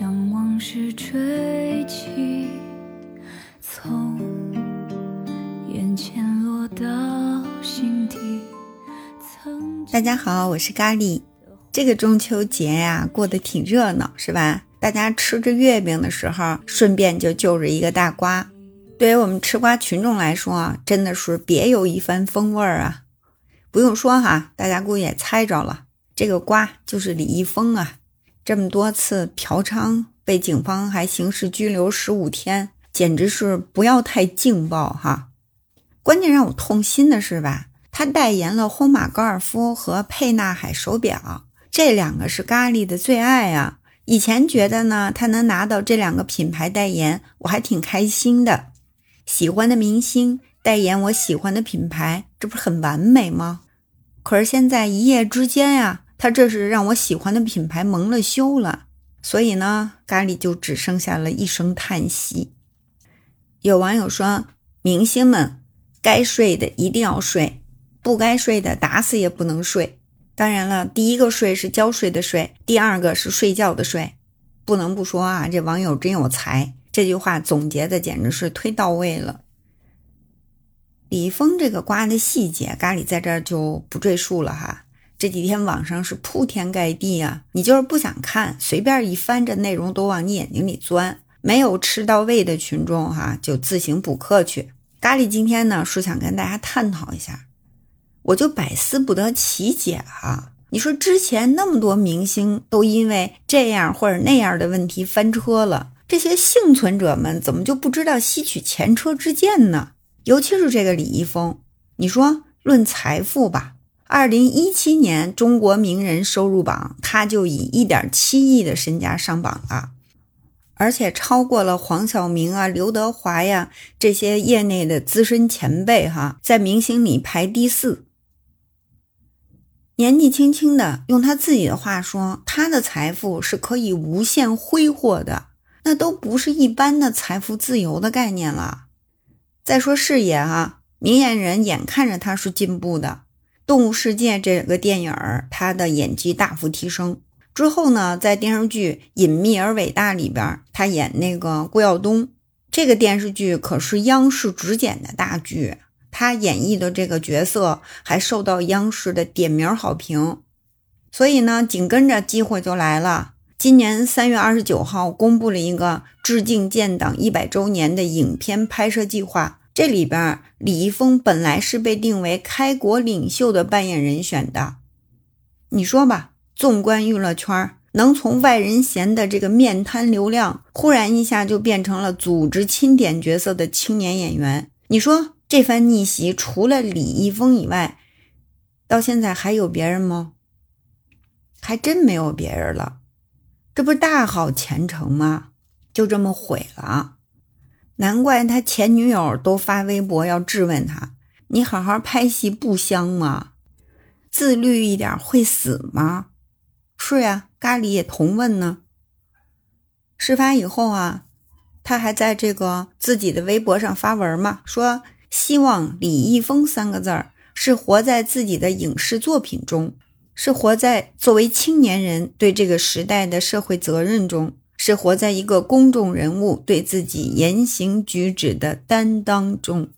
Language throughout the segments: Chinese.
将往事吹起，从眼前落到心底。大家好，我是咖喱。这个中秋节呀，过得挺热闹，是吧？大家吃着月饼的时候，顺便就就着一个大瓜。对于我们吃瓜群众来说啊，真的是别有一番风味儿啊！不用说哈，大家估计也猜着了，这个瓜就是李易峰啊。这么多次嫖娼，被警方还刑事拘留十五天，简直是不要太劲爆哈！关键让我痛心的是吧？他代言了轰马高尔夫和沛纳海手表，这两个是咖喱的最爱啊！以前觉得呢，他能拿到这两个品牌代言，我还挺开心的。喜欢的明星代言我喜欢的品牌，这不是很完美吗？可是现在一夜之间呀，他这是让我喜欢的品牌蒙了羞了，所以呢，咖喱就只剩下了一声叹息。有网友说，明星们该睡的一定要睡。不该睡的，打死也不能睡。当然了，第一个睡是交税的税，第二个是睡觉的睡。不能不说啊，这网友真有才，这句话总结的简直是忒到位了。李易峰这个瓜的细节，咖喱在这儿就不赘述了哈。这几天网上是铺天盖地啊，你就是不想看，随便一翻，这内容都往你眼睛里钻。没有吃到位的群众哈，就自行补课去。咖喱今天呢，是想跟大家探讨一下。我就百思不得其解啊！你说之前那么多明星都因为这样或者那样的问题翻车了，这些幸存者们怎么就不知道吸取前车之鉴呢？尤其是这个李易峰，你说论财富吧，二零一七年中国名人收入榜，他就以一点七亿的身家上榜了，而且超过了黄晓明啊、刘德华呀这些业内的资深前辈哈，在明星里排第四。年纪轻轻的，用他自己的话说，他的财富是可以无限挥霍的，那都不是一般的财富自由的概念了。再说事业哈，明眼人眼看着他是进步的，《动物世界》这个电影儿，他的演技大幅提升。之后呢，在电视剧《隐秘而伟大》里边，他演那个顾耀东，这个电视剧可是央视直剪的大剧。他演绎的这个角色还受到央视的点名好评，所以呢，紧跟着机会就来了。今年三月二十九号，公布了一个致敬建党一百周年的影片拍摄计划。这里边，李易峰本来是被定为开国领袖的扮演人选的。你说吧，纵观娱乐圈，能从外人嫌的这个面瘫流量，忽然一下就变成了组织钦点角色的青年演员，你说？这番逆袭，除了李易峰以外，到现在还有别人吗？还真没有别人了。这不大好前程吗？就这么毁了。难怪他前女友都发微博要质问他：“你好好拍戏不香吗？自律一点会死吗？”是呀，咖喱也同问呢。事发以后啊，他还在这个自己的微博上发文嘛，说。希望李易峰三个字儿是活在自己的影视作品中，是活在作为青年人对这个时代的社会责任中，是活在一个公众人物对自己言行举止的担当中。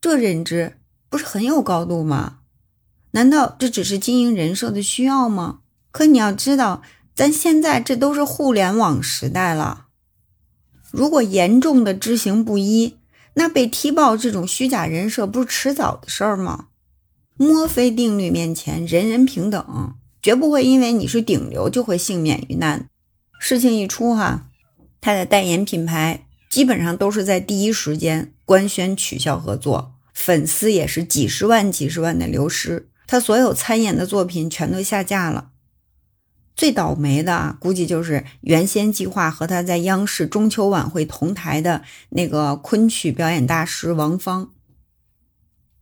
这认知不是很有高度吗？难道这只是经营人设的需要吗？可你要知道，咱现在这都是互联网时代了，如果严重的知行不一。那被踢爆这种虚假人设不是迟早的事儿吗？墨菲定律面前人人平等，绝不会因为你是顶流就会幸免于难。事情一出哈，他的代言品牌基本上都是在第一时间官宣取消合作，粉丝也是几十万几十万的流失，他所有参演的作品全都下架了。最倒霉的啊，估计就是原先计划和他在央视中秋晚会同台的那个昆曲表演大师王芳。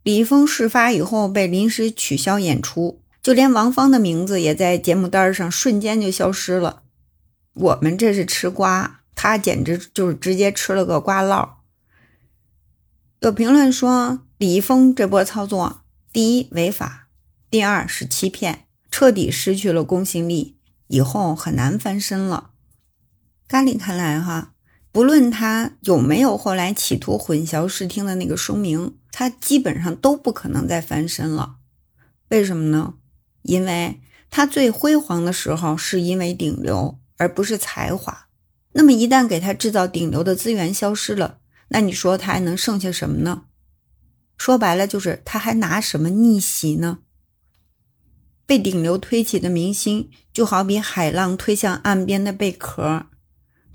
李易峰事发以后被临时取消演出，就连王芳的名字也在节目单上瞬间就消失了。我们这是吃瓜，他简直就是直接吃了个瓜烙。有评论说，李易峰这波操作，第一违法，第二是欺骗，彻底失去了公信力。以后很难翻身了。咖喱看来哈，不论他有没有后来企图混淆视听的那个声明，他基本上都不可能再翻身了。为什么呢？因为他最辉煌的时候是因为顶流，而不是才华。那么一旦给他制造顶流的资源消失了，那你说他还能剩下什么呢？说白了就是他还拿什么逆袭呢？被顶流推起的明星，就好比海浪推向岸边的贝壳，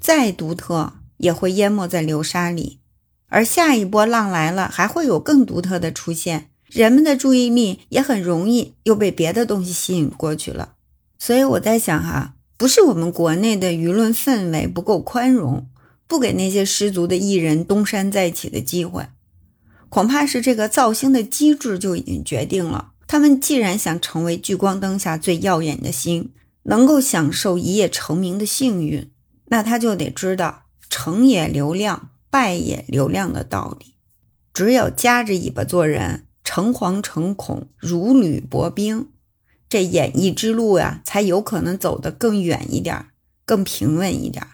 再独特也会淹没在流沙里。而下一波浪来了，还会有更独特的出现，人们的注意力也很容易又被别的东西吸引过去了。所以我在想哈，不是我们国内的舆论氛围不够宽容，不给那些失足的艺人东山再起的机会，恐怕是这个造星的机制就已经决定了。他们既然想成为聚光灯下最耀眼的星，能够享受一夜成名的幸运，那他就得知道成也流量，败也流量的道理。只有夹着尾巴做人，诚惶诚恐，如履薄冰，这演艺之路呀，才有可能走得更远一点，更平稳一点。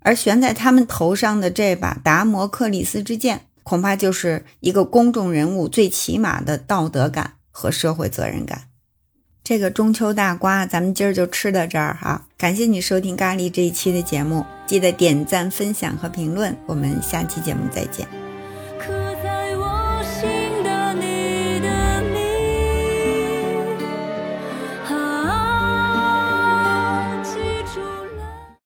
而悬在他们头上的这把达摩克里斯之剑。恐怕就是一个公众人物最起码的道德感和社会责任感。这个中秋大瓜，咱们今儿就吃到这儿哈。感谢你收听咖喱这一期的节目，记得点赞、分享和评论。我们下期节目再见。